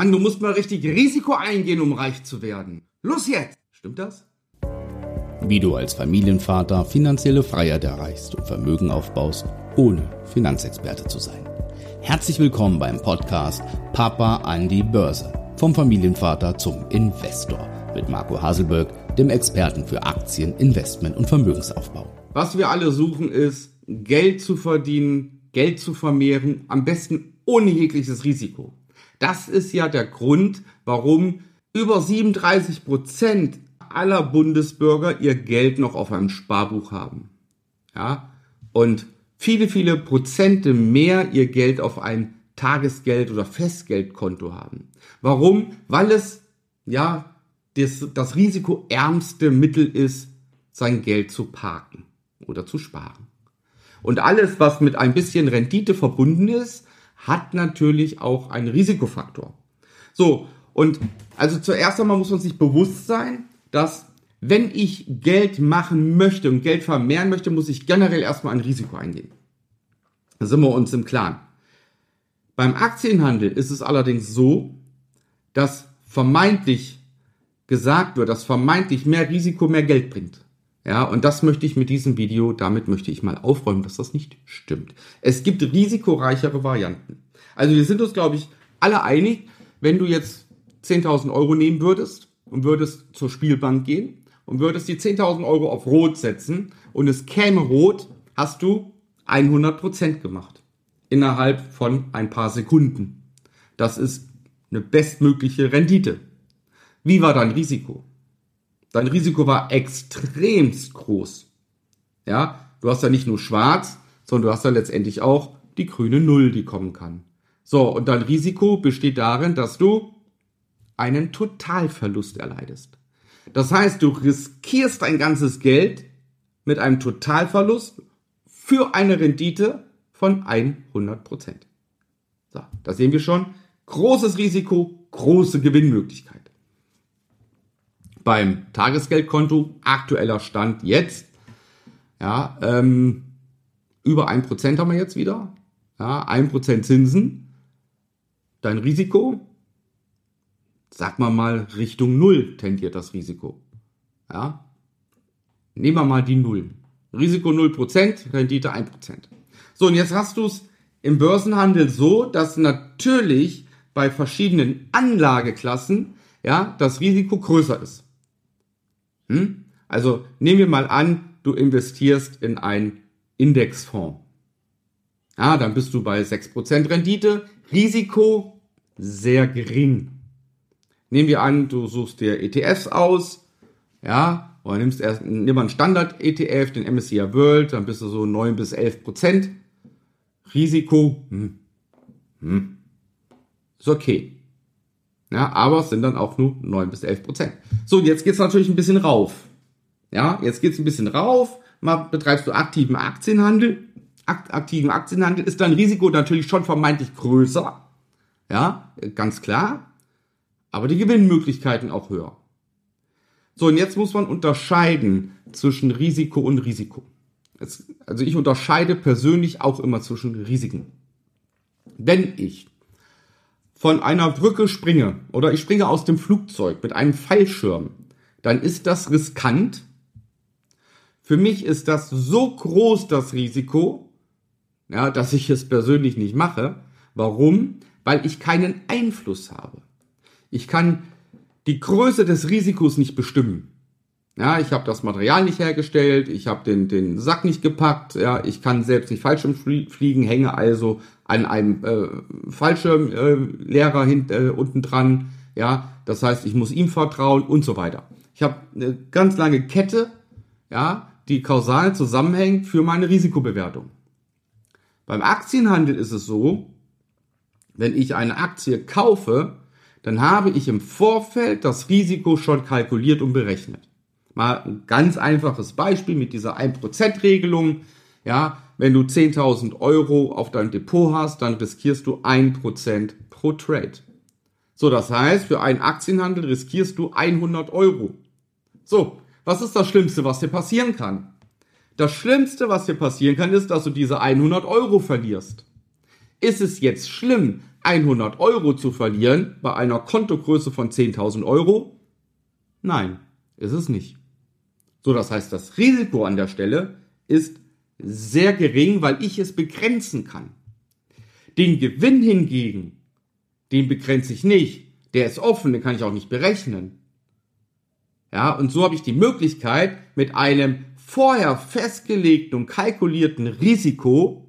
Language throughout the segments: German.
Mann, du musst mal richtig Risiko eingehen, um reich zu werden. Los jetzt! Stimmt das? Wie du als Familienvater finanzielle Freiheit erreichst und Vermögen aufbaust, ohne Finanzexperte zu sein. Herzlich willkommen beim Podcast Papa an die Börse. Vom Familienvater zum Investor mit Marco Haselberg, dem Experten für Aktien, Investment und Vermögensaufbau. Was wir alle suchen ist, Geld zu verdienen, Geld zu vermehren, am besten ohne jegliches Risiko. Das ist ja der Grund, warum über 37 Prozent aller Bundesbürger ihr Geld noch auf einem Sparbuch haben. Ja, und viele, viele Prozente mehr ihr Geld auf ein Tagesgeld oder Festgeldkonto haben. Warum? Weil es, ja, das, das risikoärmste Mittel ist, sein Geld zu parken oder zu sparen. Und alles, was mit ein bisschen Rendite verbunden ist, hat natürlich auch einen Risikofaktor. So, und also zuerst einmal muss man sich bewusst sein, dass wenn ich Geld machen möchte und Geld vermehren möchte, muss ich generell erstmal ein Risiko eingehen. Da sind wir uns im Klaren. Beim Aktienhandel ist es allerdings so, dass vermeintlich gesagt wird, dass vermeintlich mehr Risiko mehr Geld bringt. Ja, und das möchte ich mit diesem Video, damit möchte ich mal aufräumen, dass das nicht stimmt. Es gibt risikoreichere Varianten. Also wir sind uns, glaube ich, alle einig, wenn du jetzt 10.000 Euro nehmen würdest und würdest zur Spielbank gehen und würdest die 10.000 Euro auf Rot setzen und es käme Rot, hast du 100% gemacht. Innerhalb von ein paar Sekunden. Das ist eine bestmögliche Rendite. Wie war dein Risiko? Dein Risiko war extremst groß. Ja, du hast ja nicht nur schwarz, sondern du hast ja letztendlich auch die grüne Null, die kommen kann. So, und dein Risiko besteht darin, dass du einen Totalverlust erleidest. Das heißt, du riskierst dein ganzes Geld mit einem Totalverlust für eine Rendite von 100 Prozent. So, da sehen wir schon. Großes Risiko, große Gewinnmöglichkeit beim Tagesgeldkonto, aktueller Stand jetzt, ja, ähm, über ein Prozent haben wir jetzt wieder, ja, ein Prozent Zinsen, dein Risiko, sag mal mal Richtung Null tendiert das Risiko, ja, nehmen wir mal die Null, Risiko 0%, Rendite 1%. So, und jetzt hast du es im Börsenhandel so, dass natürlich bei verschiedenen Anlageklassen ja, das Risiko größer ist. Hm? Also nehmen wir mal an, du investierst in einen Indexfonds. Ja, dann bist du bei 6% Rendite. Risiko sehr gering. Nehmen wir an, du suchst dir ETFs aus, ja, oder nimmst erst, nimm mal einen Standard-ETF, den MSCI World, dann bist du so 9 bis 11% Risiko, hm, hm, ist okay. Ja, aber es sind dann auch nur 9 bis 11 Prozent. So, und jetzt geht's natürlich ein bisschen rauf. Ja, jetzt geht's ein bisschen rauf. Mal betreibst du aktiven Aktienhandel. Akt, aktiven Aktienhandel ist dein Risiko natürlich schon vermeintlich größer. Ja, ganz klar. Aber die Gewinnmöglichkeiten auch höher. So, und jetzt muss man unterscheiden zwischen Risiko und Risiko. also ich unterscheide persönlich auch immer zwischen Risiken. Wenn ich von einer Brücke springe oder ich springe aus dem Flugzeug mit einem Fallschirm, dann ist das riskant. Für mich ist das so groß das Risiko, ja, dass ich es persönlich nicht mache. Warum? Weil ich keinen Einfluss habe. Ich kann die Größe des Risikos nicht bestimmen. Ja, ich habe das Material nicht hergestellt, ich habe den, den Sack nicht gepackt, ja, ich kann selbst nicht Fallschirm fliegen, hänge also an einem äh, Fallschirmlehrer äh, äh, unten dran, ja, das heißt, ich muss ihm vertrauen und so weiter. Ich habe eine ganz lange Kette, ja, die kausal zusammenhängt für meine Risikobewertung. Beim Aktienhandel ist es so, wenn ich eine Aktie kaufe, dann habe ich im Vorfeld das Risiko schon kalkuliert und berechnet. Mal ein ganz einfaches Beispiel mit dieser 1%-Regelung. Ja, wenn du 10.000 Euro auf deinem Depot hast, dann riskierst du 1% pro Trade. So, das heißt, für einen Aktienhandel riskierst du 100 Euro. So, was ist das Schlimmste, was dir passieren kann? Das Schlimmste, was dir passieren kann, ist, dass du diese 100 Euro verlierst. Ist es jetzt schlimm, 100 Euro zu verlieren bei einer Kontogröße von 10.000 Euro? Nein, ist es nicht. So, das heißt, das Risiko an der Stelle ist sehr gering, weil ich es begrenzen kann. Den Gewinn hingegen, den begrenze ich nicht. Der ist offen, den kann ich auch nicht berechnen. Ja, und so habe ich die Möglichkeit, mit einem vorher festgelegten und kalkulierten Risiko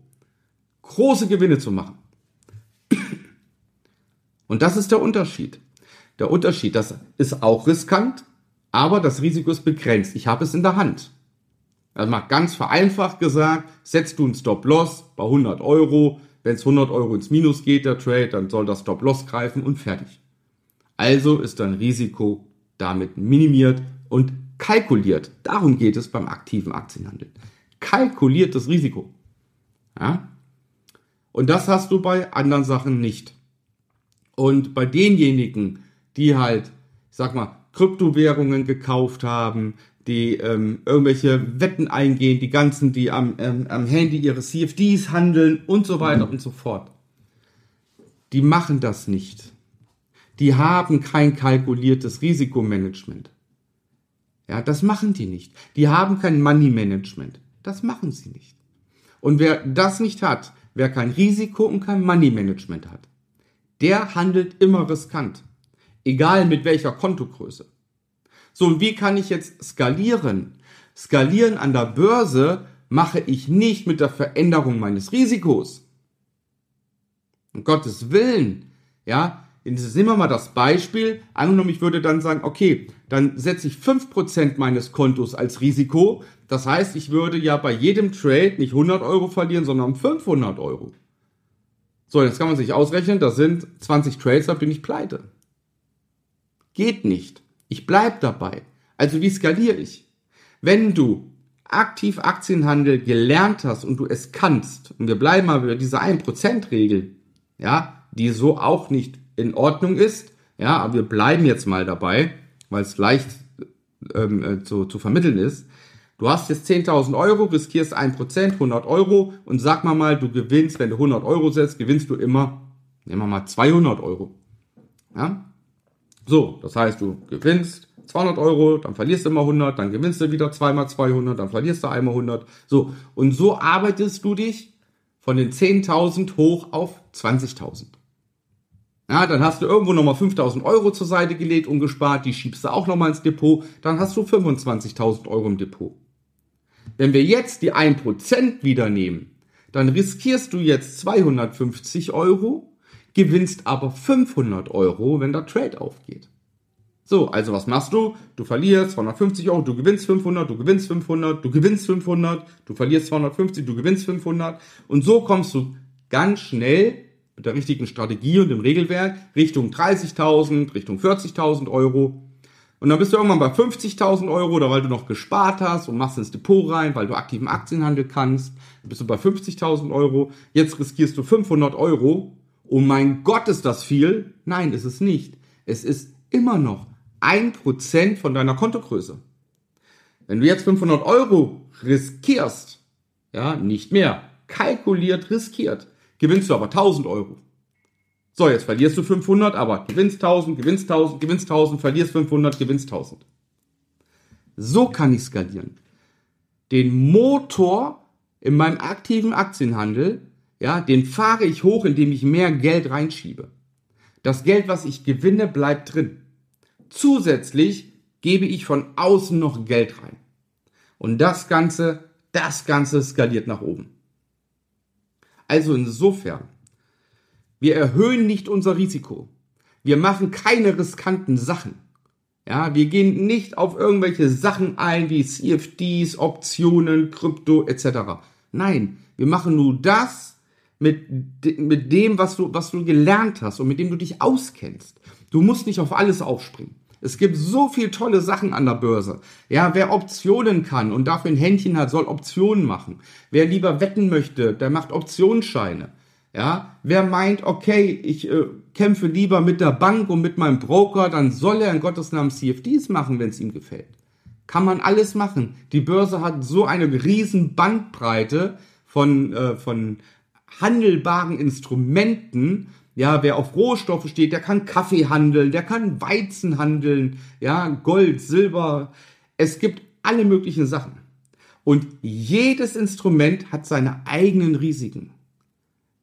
große Gewinne zu machen. Und das ist der Unterschied. Der Unterschied, das ist auch riskant, aber das Risiko ist begrenzt. Ich habe es in der Hand. Also mal ganz vereinfacht gesagt, setzt du einen Stop-Loss bei 100 Euro. Wenn es 100 Euro ins Minus geht, der Trade, dann soll das Stop-Loss greifen und fertig. Also ist dein Risiko damit minimiert und kalkuliert. Darum geht es beim aktiven Aktienhandel. Kalkuliertes Risiko. Ja? Und das hast du bei anderen Sachen nicht. Und bei denjenigen, die halt, ich sag mal, Kryptowährungen gekauft haben, die ähm, irgendwelche Wetten eingehen, die ganzen, die am, ähm, am Handy ihre CFDs handeln und so weiter mhm. und so fort. Die machen das nicht. Die haben kein kalkuliertes Risikomanagement. Ja, das machen die nicht. Die haben kein Money Management. Das machen sie nicht. Und wer das nicht hat, wer kein Risiko und kein Money Management hat, der handelt immer riskant. Egal mit welcher Kontogröße. So, und wie kann ich jetzt skalieren? Skalieren an der Börse mache ich nicht mit der Veränderung meines Risikos. Um Gottes Willen, ja, Jetzt nehmen wir mal das Beispiel. Angenommen, ich würde dann sagen, okay, dann setze ich 5% meines Kontos als Risiko. Das heißt, ich würde ja bei jedem Trade nicht 100 Euro verlieren, sondern 500 Euro. So, jetzt kann man sich ausrechnen, das sind 20 Trades, da bin ich pleite. Geht nicht. Ich bleib dabei. Also wie skaliere ich? Wenn du aktiv Aktienhandel gelernt hast und du es kannst, und wir bleiben mal bei dieser 1%-Regel, ja, die so auch nicht in Ordnung ist, ja, aber wir bleiben jetzt mal dabei, weil es leicht ähm, äh, zu, zu vermitteln ist. Du hast jetzt 10.000 Euro, riskierst 1%, 100 Euro und sag mal mal, du gewinnst, wenn du 100 Euro setzt, gewinnst du immer, nehmen wir mal 200 Euro. Ja? So, das heißt, du gewinnst 200 Euro, dann verlierst du immer 100, dann gewinnst du wieder zweimal 200, dann verlierst du einmal 100. So, und so arbeitest du dich von den 10.000 hoch auf 20.000. Ja, dann hast du irgendwo nochmal 5000 Euro zur Seite gelegt und gespart, die schiebst du auch nochmal ins Depot, dann hast du 25.000 Euro im Depot. Wenn wir jetzt die 1% wieder nehmen, dann riskierst du jetzt 250 Euro, gewinnst aber 500 Euro, wenn der Trade aufgeht. So, also was machst du? Du verlierst 250 Euro, du gewinnst 500, du gewinnst 500, du gewinnst 500, du verlierst 250, du gewinnst 500 und so kommst du ganz schnell mit der richtigen Strategie und dem Regelwerk Richtung 30.000, Richtung 40.000 Euro. Und dann bist du irgendwann bei 50.000 Euro, oder weil du noch gespart hast und machst ins Depot rein, weil du aktiven Aktienhandel kannst, dann bist du bei 50.000 Euro. Jetzt riskierst du 500 Euro. Oh mein Gott, ist das viel? Nein, ist es nicht. Es ist immer noch ein Prozent von deiner Kontogröße. Wenn du jetzt 500 Euro riskierst, ja, nicht mehr, kalkuliert riskiert, gewinnst du aber 1000 Euro. So, jetzt verlierst du 500, aber gewinnst 1000, gewinnst 1000, gewinnst 1000, verlierst 500, gewinnst 1000. So kann ich skalieren. Den Motor in meinem aktiven Aktienhandel, ja, den fahre ich hoch, indem ich mehr Geld reinschiebe. Das Geld, was ich gewinne, bleibt drin. Zusätzlich gebe ich von außen noch Geld rein. Und das Ganze, das Ganze skaliert nach oben. Also insofern, wir erhöhen nicht unser Risiko. Wir machen keine riskanten Sachen. Ja, wir gehen nicht auf irgendwelche Sachen ein wie CFDs, Optionen, Krypto etc. Nein, wir machen nur das mit, mit dem, was du, was du gelernt hast und mit dem du dich auskennst. Du musst nicht auf alles aufspringen. Es gibt so viel tolle Sachen an der Börse. Ja, wer Optionen kann und dafür ein Händchen hat, soll Optionen machen. Wer lieber wetten möchte, der macht Optionsscheine. Ja, wer meint, okay, ich äh, kämpfe lieber mit der Bank und mit meinem Broker, dann soll er in Gottes Namen CFDs machen, wenn es ihm gefällt. Kann man alles machen. Die Börse hat so eine riesen Bandbreite von, äh, von handelbaren Instrumenten, Ja, wer auf Rohstoffe steht, der kann Kaffee handeln, der kann Weizen handeln, ja, Gold, Silber. Es gibt alle möglichen Sachen. Und jedes Instrument hat seine eigenen Risiken.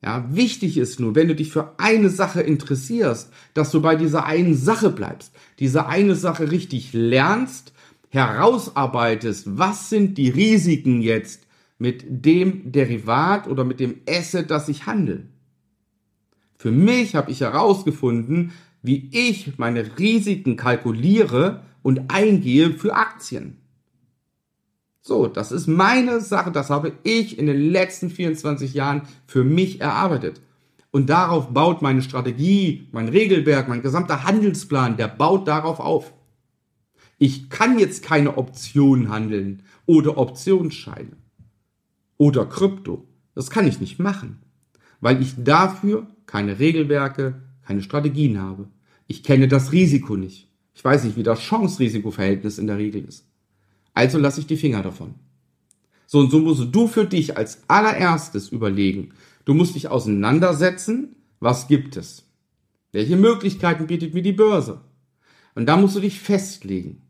Ja, wichtig ist nur, wenn du dich für eine Sache interessierst, dass du bei dieser einen Sache bleibst, diese eine Sache richtig lernst, herausarbeitest, was sind die Risiken jetzt mit dem Derivat oder mit dem Asset, das ich handle. Für mich habe ich herausgefunden, wie ich meine Risiken kalkuliere und eingehe für Aktien. So, das ist meine Sache, das habe ich in den letzten 24 Jahren für mich erarbeitet. Und darauf baut meine Strategie, mein Regelwerk, mein gesamter Handelsplan, der baut darauf auf. Ich kann jetzt keine Optionen handeln oder Optionsscheine oder Krypto. Das kann ich nicht machen, weil ich dafür keine Regelwerke, keine Strategien habe. Ich kenne das Risiko nicht. Ich weiß nicht, wie das Chance-Risiko-Verhältnis in der Regel ist. Also lasse ich die Finger davon. So und so musst du für dich als allererstes überlegen. Du musst dich auseinandersetzen, was gibt es? Welche Möglichkeiten bietet mir die Börse? Und da musst du dich festlegen.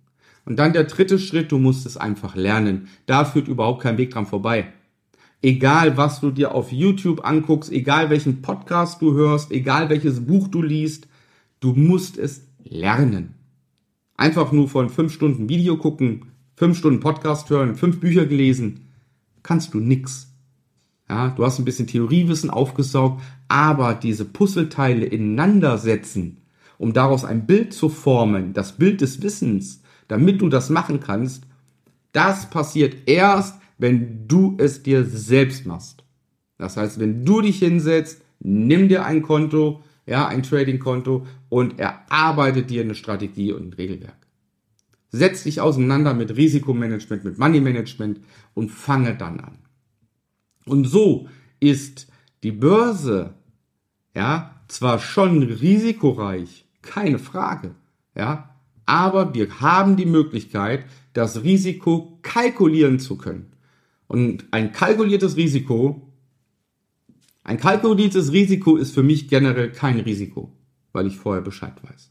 Und dann der dritte Schritt, du musst es einfach lernen. Da führt überhaupt kein Weg dran vorbei. Egal, was du dir auf YouTube anguckst, egal welchen Podcast du hörst, egal welches Buch du liest, du musst es lernen. Einfach nur von fünf Stunden Video gucken, fünf Stunden Podcast hören, fünf Bücher gelesen, kannst du nix. Ja, du hast ein bisschen Theoriewissen aufgesaugt, aber diese Puzzleteile ineinander setzen, um daraus ein Bild zu formen, das Bild des Wissens, damit du das machen kannst, das passiert erst, wenn du es dir selbst machst. Das heißt, wenn du dich hinsetzt, nimm dir ein Konto, ja, ein Trading-Konto und erarbeite dir eine Strategie und ein Regelwerk. Setz dich auseinander mit Risikomanagement, mit Money Management und fange dann an. Und so ist die Börse, ja, zwar schon risikoreich, keine Frage, ja, aber wir haben die Möglichkeit, das Risiko kalkulieren zu können. Und ein kalkuliertes Risiko, ein kalkuliertes Risiko ist für mich generell kein Risiko, weil ich vorher Bescheid weiß.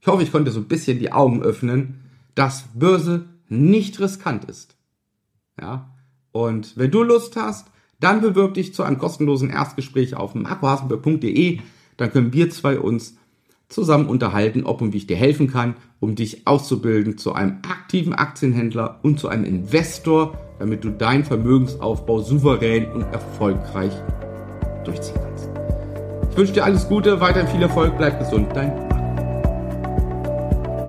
Ich hoffe, ich konnte so ein bisschen die Augen öffnen, dass Börse nicht riskant ist. Ja. Und wenn du Lust hast, dann bewirb dich zu einem kostenlosen Erstgespräch auf marcohasenberg.de. Dann können wir zwei uns zusammen unterhalten, ob und wie ich dir helfen kann, um dich auszubilden zu einem aktiven Aktienhändler und zu einem Investor, damit du deinen Vermögensaufbau souverän und erfolgreich durchziehen kannst. Ich wünsche dir alles Gute, weiterhin viel Erfolg, bleib gesund, dein